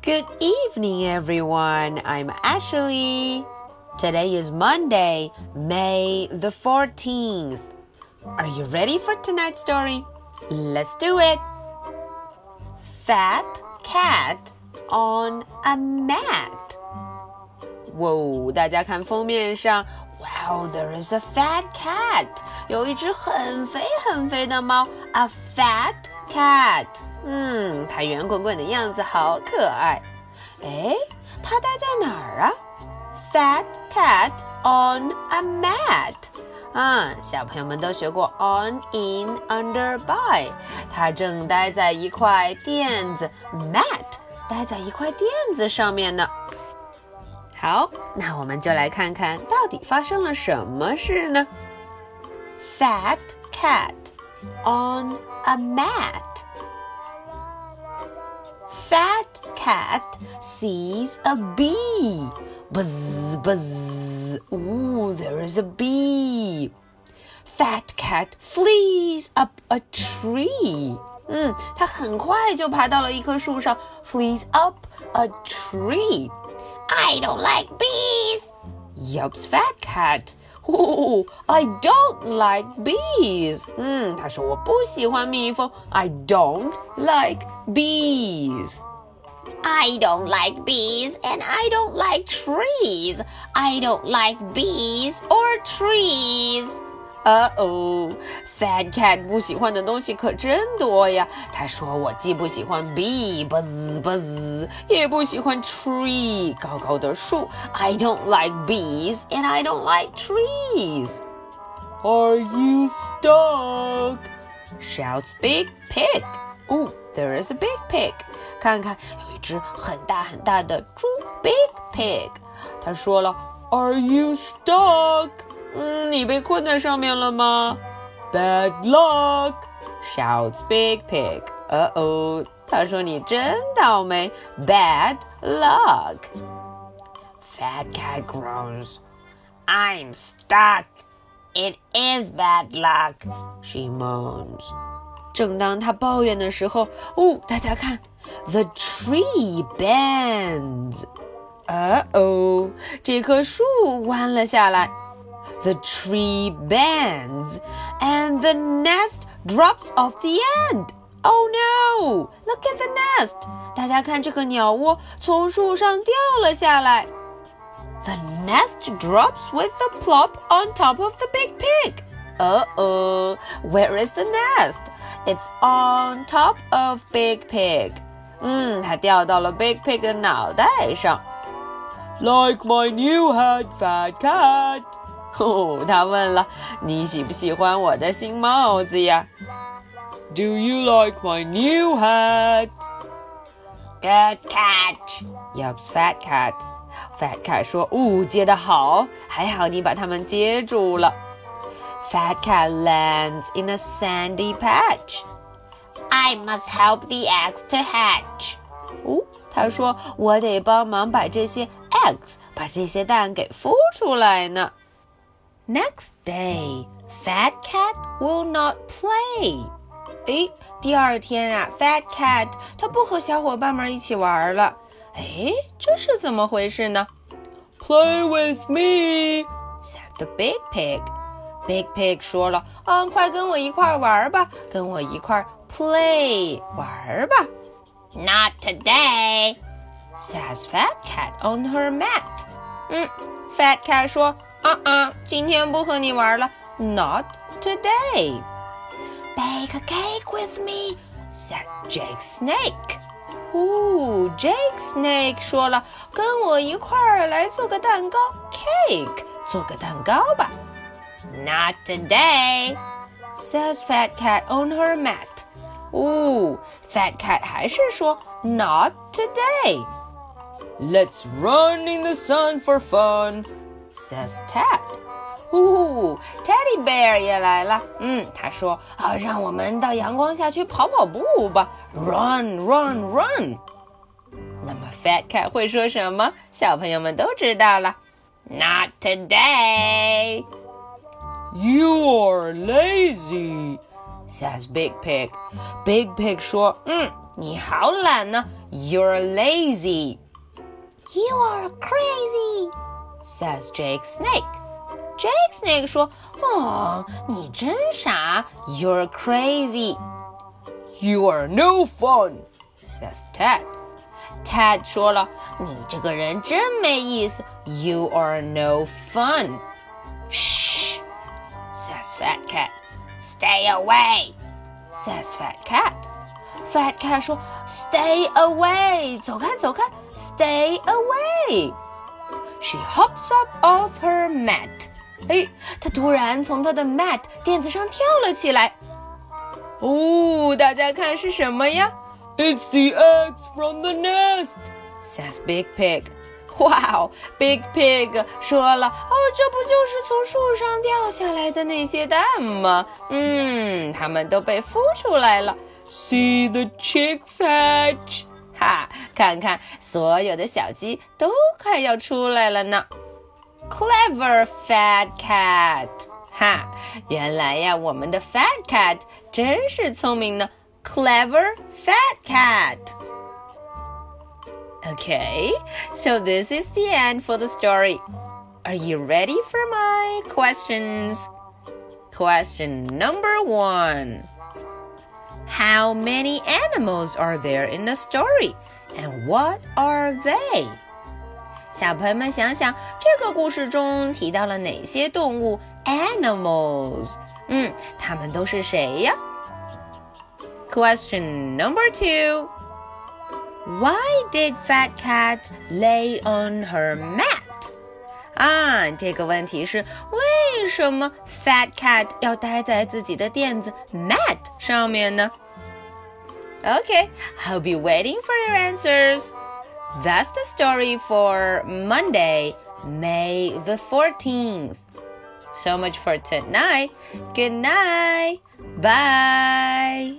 Good evening, everyone. I'm Ashley. Today is Monday, May the 14th. Are you ready for tonight's story? Let's do it. Fat cat on a mat. Whoa, 大家看封面上，Wow, there is a fat cat. 有一只很肥很肥的猫，a fat cat。嗯，它圆滚滚的样子好可爱。哎，它待在哪儿啊？Fat cat on a mat。啊，小朋友们都学过 on, in, under, by。它正待在一块垫子，mat，待在一块垫子上面呢。好，那我们就来看看到底发生了什么事呢？Fat cat on a mat. Fat cat sees a bee. Buzz, buzz. Ooh, there is a bee. Fat cat flees up a tree. 嗯，它很快就爬到了一棵树上，flees up a tree. I don't like bees, yelps Fat Cat. Oh, I don't like bees. 嗯，他说我不喜欢蜜蜂。I don't like bees. I don't like bees and I don't like trees. I don't like bees or trees. 呃哦，Fat Cat 不喜欢的东西可真多呀。他说我既不喜欢 bee buzz buzz，也不喜欢 tree 高高的树。I don't like bees and I don't like trees. Are you stuck? Shouts Big Pig. Oh, there is a big pig. 看看，有一只很大很大的猪，Big Pig。他说了，Are you stuck? 嗯，你被困在上面了吗？Bad luck! shouts Big Pig. 呃哦，他说你真倒霉，Bad luck. Fat Cat groans. I'm stuck. It is bad luck. She moans. 正当他抱怨的时候，哦，大家看，The tree bends. 呃哦，这棵树弯了下来。 the tree bends and the nest drops off the end. Oh no! Look at the nest. 大家看这个鸟窝从树上掉了下来。The nest drops with a plop on top of the big pig. Uh oh, where is the nest? It's on top of Big Pig. 嗯，它掉到了 Big Pig 的脑袋上。Like my new hat, fat cat. 哦，他问了：“你喜不喜欢我的新帽子呀？”Do you like my new hat? Good catch, yelps Fat Cat. Fat Cat 说：“哦，接得好，还好你把它们接住了。” Fat Cat lands in a sandy patch. I must help the eggs to hatch. 哦，他说：“我得帮忙把这些 eggs，把这些蛋给孵出来呢。” Next day, Fat Cat will not play. 哎，第二天啊，Fat Cat 他不和小伙伴们一起玩了。哎，这是怎么回事呢？Play with me, said the big pig. Big Pig 说了：“啊，快跟我一块玩吧，跟我一块 play 玩吧。” Not today, says Fat Cat on her mat. 嗯，Fat Cat 说。 啊啊！今天不和你玩了，Not today. Bake a cake with me, said Jake Snake. 哦，Jake Snake 说了，跟我一块儿来做个蛋糕，cake，做个蛋糕吧。Not today, says Fat Cat on her mat. 哦，Fat Cat 还是说 Not today. Let's run in the sun for fun says Ted. 呜，Teddy Bear 也来了。嗯，他说：“啊，让我们到阳光下去跑跑步吧，Run, run, run。”那么 Fat Cat 会说什么？小朋友们都知道了。Not today. You're lazy, says Big Pig. Big Pig 说：“嗯，你好懒呢，You're lazy. You are crazy, says Jake Snake. Jake Snake 说：“哦，你真傻，You're crazy. You are no fun, says Ted. Ted 说了：“你这个人真没意思，You are no fun. Shh, says Fat Cat. Stay away, says Fat Cat. Fat Cat 说：“Stay away，走开，走开，Stay away。” She hops up off her mat. 哎，她突然从她的 mat 垫子上跳了起来。哦，大家看是什么呀？It's the eggs from the nest, says Big Pig. 哇哦，Big Pig 说了，哦，这不就是从树上掉下来的那些蛋吗？嗯，它们都被孵出来了。See the chicks hatch！ 哈，看看所有的小鸡都快要出来了呢。Clever fat cat！哈，原来呀，我们的 fat cat 真是聪明呢。Clever fat cat！Okay, so this is the end for the story. Are you ready for my questions? Question number one How many animals are there in the story? And what are they? 小朋友们想想，这个故事中提到了哪些动物？Animals，嗯，它们都是谁呀？Question number two. Why did Fat Cat lay on her mat? 啊，这个问题是为什么 Fat Cat 要待在自己的垫子 mat 上面呢？Okay, I'll be waiting for your answers. That's the story for Monday, May the 14th. So much for tonight. Good night. Bye.